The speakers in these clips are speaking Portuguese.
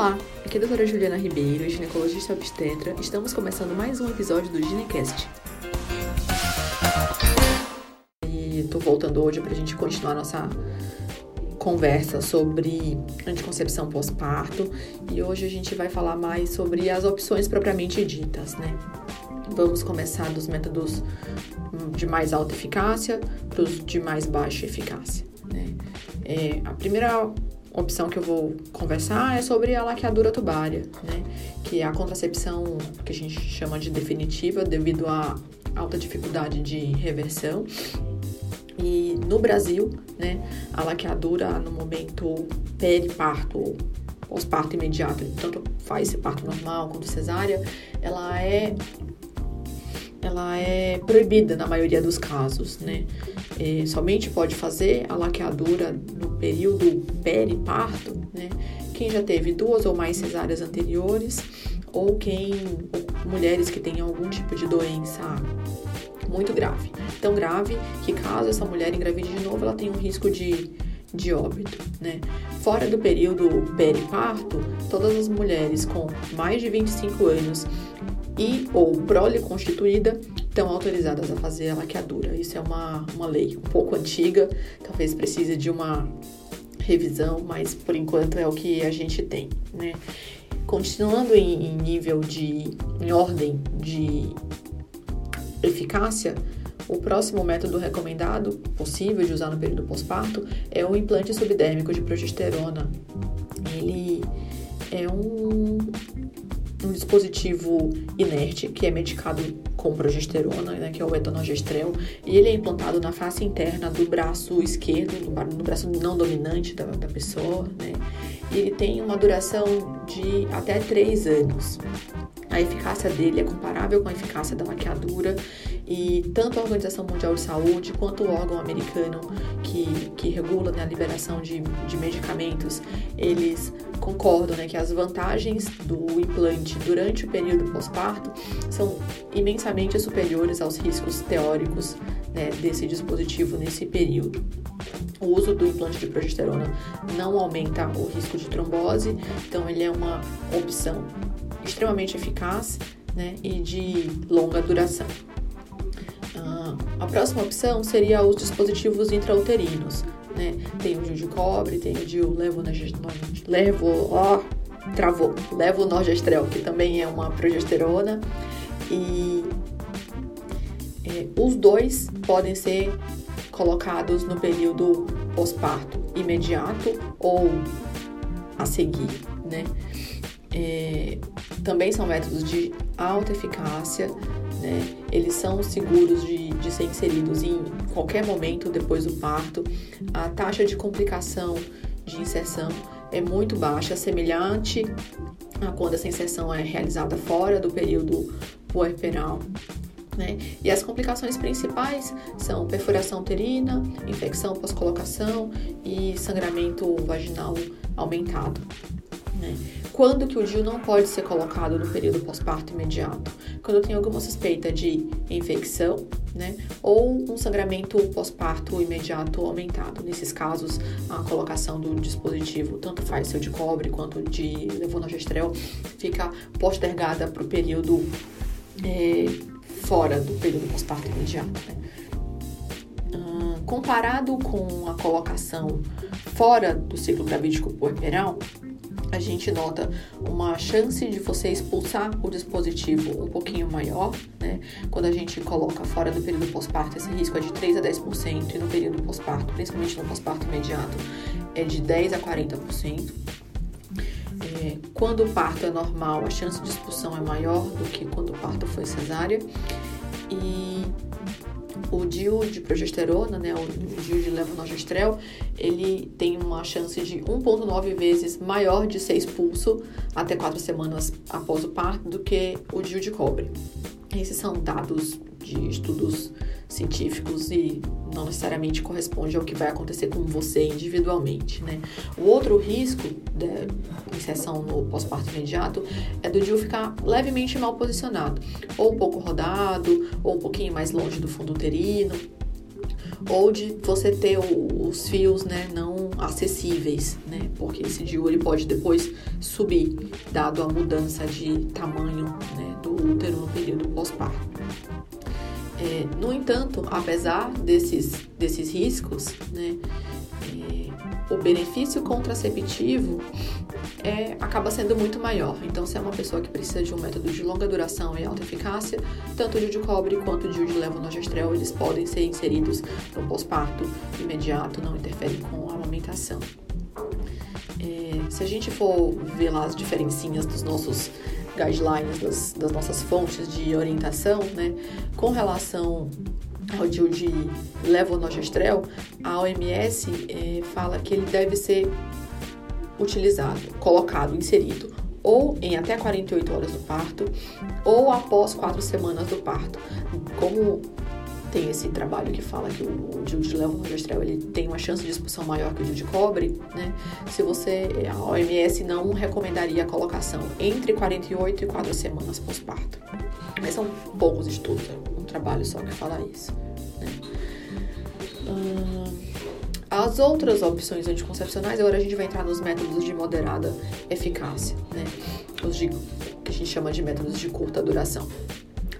Olá, aqui é a doutora Juliana Ribeiro, ginecologista obstetra. Estamos começando mais um episódio do Ginecast. E tô voltando hoje para a gente continuar nossa conversa sobre anticoncepção pós-parto e hoje a gente vai falar mais sobre as opções propriamente ditas, né? Vamos começar dos métodos de mais alta eficácia para os de mais baixa eficácia. Né? É, a primeira opção que eu vou conversar é sobre a laqueadura tubária, né? Que é a contracepção que a gente chama de definitiva devido à alta dificuldade de reversão. E no Brasil, né, a laqueadura no momento periparto pós-parto imediato, tanto faz parto normal quanto cesárea, ela é ela é proibida na maioria dos casos, né? É, somente pode fazer a laqueadura no período periparto, né? Quem já teve duas ou mais cesáreas anteriores ou quem mulheres que têm algum tipo de doença muito grave, tão grave que caso essa mulher engravide de novo, ela tem um risco de de óbito, né? Fora do período periparto, todas as mulheres com mais de 25 anos e ou prole constituída estão autorizadas a fazer a laqueadura. Isso é uma, uma lei um pouco antiga, talvez precise de uma revisão, mas por enquanto é o que a gente tem, né? Continuando em, em nível de, em ordem de eficácia, o próximo método recomendado, possível de usar no período pós-parto, é o implante subdérmico de progesterona. Ele é um um dispositivo inerte que é medicado com progesterona, né, que é o etanogestrel, e ele é implantado na face interna do braço esquerdo, no braço não dominante da, da pessoa, né, e ele tem uma duração de até 3 anos. A eficácia dele é comparável com a eficácia da maquiadura e tanto a Organização Mundial de Saúde quanto o órgão americano que, que regula né, a liberação de, de medicamentos, eles concordam né, que as vantagens do implante durante o período pós-parto são imensamente superiores aos riscos teóricos né, desse dispositivo nesse período. O uso do implante de progesterona não aumenta o risco de trombose, então ele é uma opção extremamente eficaz né, e de longa duração. Uh, a próxima opção seria os dispositivos intrauterinos. Né? Tem o de cobre, tem o levo, levo, ó, travou, levo norgestrel, que também é uma progesterona. E é, os dois podem ser colocados no período pós-parto imediato ou a seguir, né? É, também são métodos de alta eficácia, né? Eles são seguros de, de ser inseridos em qualquer momento depois do parto. A taxa de complicação de inserção é muito baixa, semelhante a quando essa inserção é realizada fora do período puerperal. Né? E as complicações principais são perfuração uterina, infecção pós-colocação e sangramento vaginal aumentado. Né? Quando que o DIU não pode ser colocado no período pós-parto imediato? Quando tem alguma suspeita de infecção, né? Ou um sangramento pós-parto imediato aumentado. Nesses casos, a colocação do dispositivo, tanto faz seu de cobre quanto de levonorgestrel, fica postergada para o período é, fora do período pós-parto imediato. Né? Comparado com a colocação fora do ciclo gravídico puerperal, a gente nota uma chance de você expulsar o dispositivo um pouquinho maior, né? Quando a gente coloca fora do período pós-parto, esse risco é de 3 a 10%, e no período pós-parto, principalmente no pós-parto imediato, é de 10 a 40%. É, quando o parto é normal, a chance de expulsão é maior do que quando o parto foi cesárea. E o DIU de progesterona, né, o DIU de levonorgestrel, ele tem uma chance de 1,9 vezes maior de ser expulso até 4 semanas após o parto do que o DIU de cobre. Esses são dados de estudos científicos e não necessariamente corresponde ao que vai acontecer com você individualmente, né? O outro risco de inserção no pós-parto imediato é do DIU ficar levemente mal posicionado, ou um pouco rodado, ou um pouquinho mais longe do fundo uterino, ou de você ter os fios, né, não acessíveis, né? Porque esse DIU ele pode depois subir, dado a mudança de tamanho né, do útero no período pós-parto. É, no entanto, apesar desses, desses riscos, né, é, o benefício contraceptivo é, acaba sendo muito maior. Então, se é uma pessoa que precisa de um método de longa duração e alta eficácia, tanto o DIU de cobre quanto o DIU de levonorgestrel, eles podem ser inseridos no pós-parto imediato, não interferem com a amamentação. É, se a gente for ver lá as diferencinhas dos nossos guidelines, das, das nossas fontes de orientação, né, com relação ao DIU de levonorgestrel, a OMS é, fala que ele deve ser utilizado, colocado, inserido ou em até 48 horas do parto ou após quatro semanas do parto. Como tem esse trabalho que fala que o, DIU de levonorgestrel ele tem uma chance de expulsão maior que o DIU de cobre, né? Se você, a OMS não recomendaria a colocação entre 48 e 4 semanas pós-parto. Mas são poucos estudos, é um trabalho só que fala isso. Né? Hum, as outras opções anticoncepcionais, agora a gente vai entrar nos métodos de moderada eficácia, né? Os de, que a gente chama de métodos de curta duração.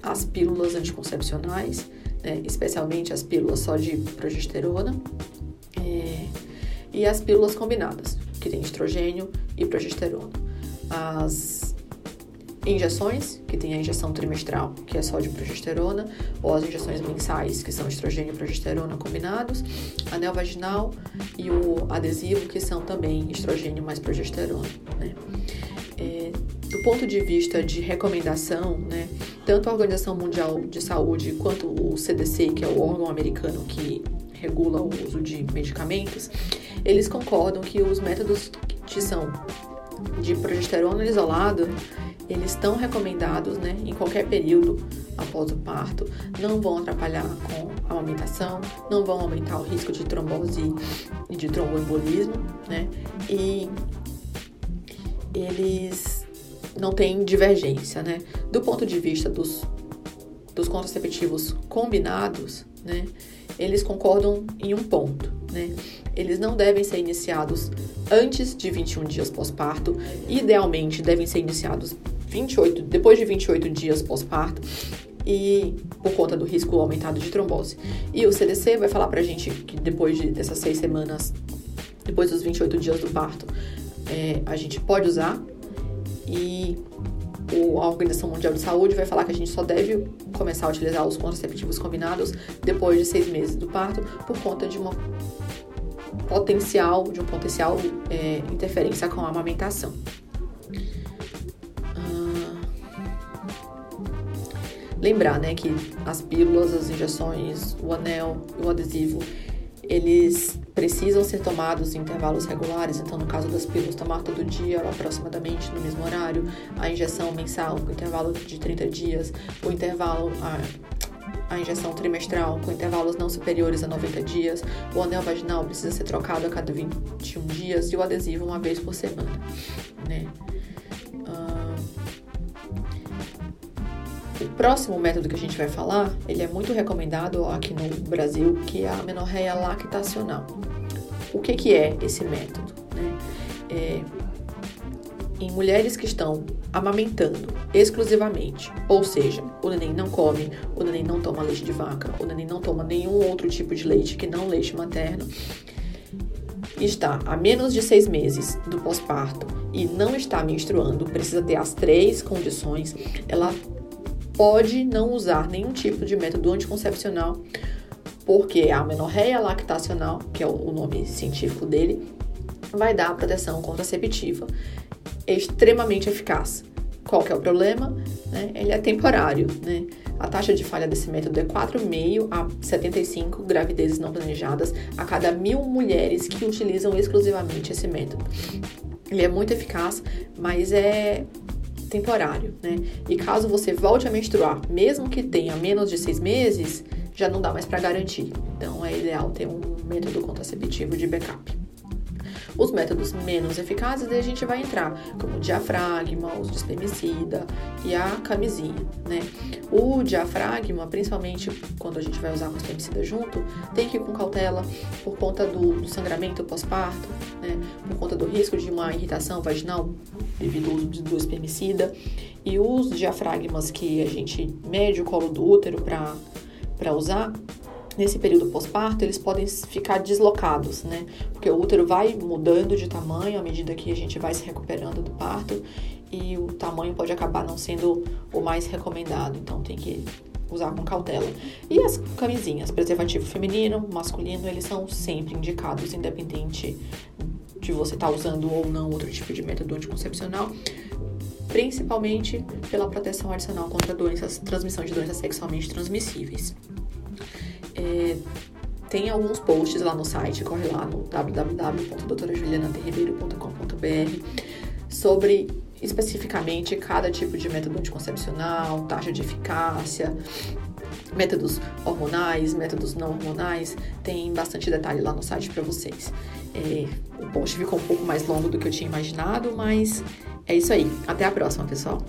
As pílulas anticoncepcionais, né? especialmente as pílulas só de progesterona, é, e as pílulas combinadas, que tem estrogênio e progesterona. As injeções, que tem a injeção trimestral, que é só de progesterona, ou as injeções mensais, que são estrogênio e progesterona combinados, anel vaginal e o adesivo, que são também estrogênio mais progesterona, né? É, do ponto de vista de recomendação, né, tanto a Organização Mundial de Saúde quanto o CDC, que é o órgão americano que regula o uso de medicamentos, eles concordam que os métodos que são de progesterona isolado eles estão recomendados né, em qualquer período após o parto, não vão atrapalhar com a amamentação, não vão aumentar o risco de trombose e de tromboembolismo, né? E eles não têm divergência, né? Do ponto de vista dos, dos contraceptivos combinados, né? Eles concordam em um ponto, né? Eles não devem ser iniciados antes de 21 dias pós-parto, idealmente devem ser iniciados 28, depois de 28 dias pós-parto e por conta do risco aumentado de trombose. E o CDC vai falar pra gente que depois de, dessas seis semanas, depois dos 28 dias do parto, é, a gente pode usar e a Organização Mundial de Saúde vai falar que a gente só deve começar a utilizar os contraceptivos combinados depois de seis meses do parto por conta de uma potencial, de um potencial é, interferência com a amamentação. lembrar, né, que as pílulas, as injeções, o anel o adesivo, eles precisam ser tomados em intervalos regulares. Então, no caso das pílulas, tomar todo dia, aproximadamente no mesmo horário. A injeção mensal, com intervalo de 30 dias. O intervalo, a, a injeção trimestral, com intervalos não superiores a 90 dias. O anel vaginal precisa ser trocado a cada 21 dias. E o adesivo, uma vez por semana, né? O próximo método que a gente vai falar, ele é muito recomendado aqui no Brasil, que é a menorreia lactacional. O que, que é esse método? Né? É, em mulheres que estão amamentando exclusivamente, ou seja, o neném não come, o neném não toma leite de vaca, o neném não toma nenhum outro tipo de leite que não leite materno, está a menos de seis meses do pós-parto e não está menstruando, precisa ter as três condições, ela pode não usar nenhum tipo de método anticoncepcional, porque a menorreia lactacional, que é o nome científico dele, vai dar proteção contraceptiva extremamente eficaz. Qual que é o problema? Né? Ele é temporário, né? A taxa de falha desse método é 4,5 a 75 gravidezes não planejadas a cada mil mulheres que utilizam exclusivamente esse método. Ele é muito eficaz, mas é temporário, né? E caso você volte a menstruar, mesmo que tenha menos de seis meses, já não dá mais para garantir. Então é ideal ter um método contraceptivo de backup. Os métodos menos eficazes, a gente vai entrar, como o diafragma, uso de espermicida e a camisinha, né? O diafragma, principalmente quando a gente vai usar com espermicida junto, tem que ir com cautela por conta do, do sangramento pós-parto, né? Por conta do risco de uma irritação vaginal devido ao uso do espermicida. E os diafragmas que a gente mede o colo do útero para usar, nesse período pós-parto, eles podem ficar deslocados, né? Porque o útero vai mudando de tamanho à medida que a gente vai se recuperando do parto e o tamanho pode acabar não sendo o mais recomendado, então tem que usar com cautela. E as camisinhas, preservativo feminino, masculino, eles são sempre indicados, independente de você estar tá usando ou não outro tipo de método anticoncepcional principalmente pela proteção adicional contra doenças, transmissão de doenças sexualmente transmissíveis. É, tem alguns posts lá no site, corre lá no www.doutorajulianaterribeiro.com.br sobre especificamente cada tipo de método anticoncepcional, taxa de eficácia, métodos hormonais, métodos não hormonais, tem bastante detalhe lá no site para vocês. É, o post ficou um pouco mais longo do que eu tinha imaginado, mas é isso aí. Até a próxima, pessoal!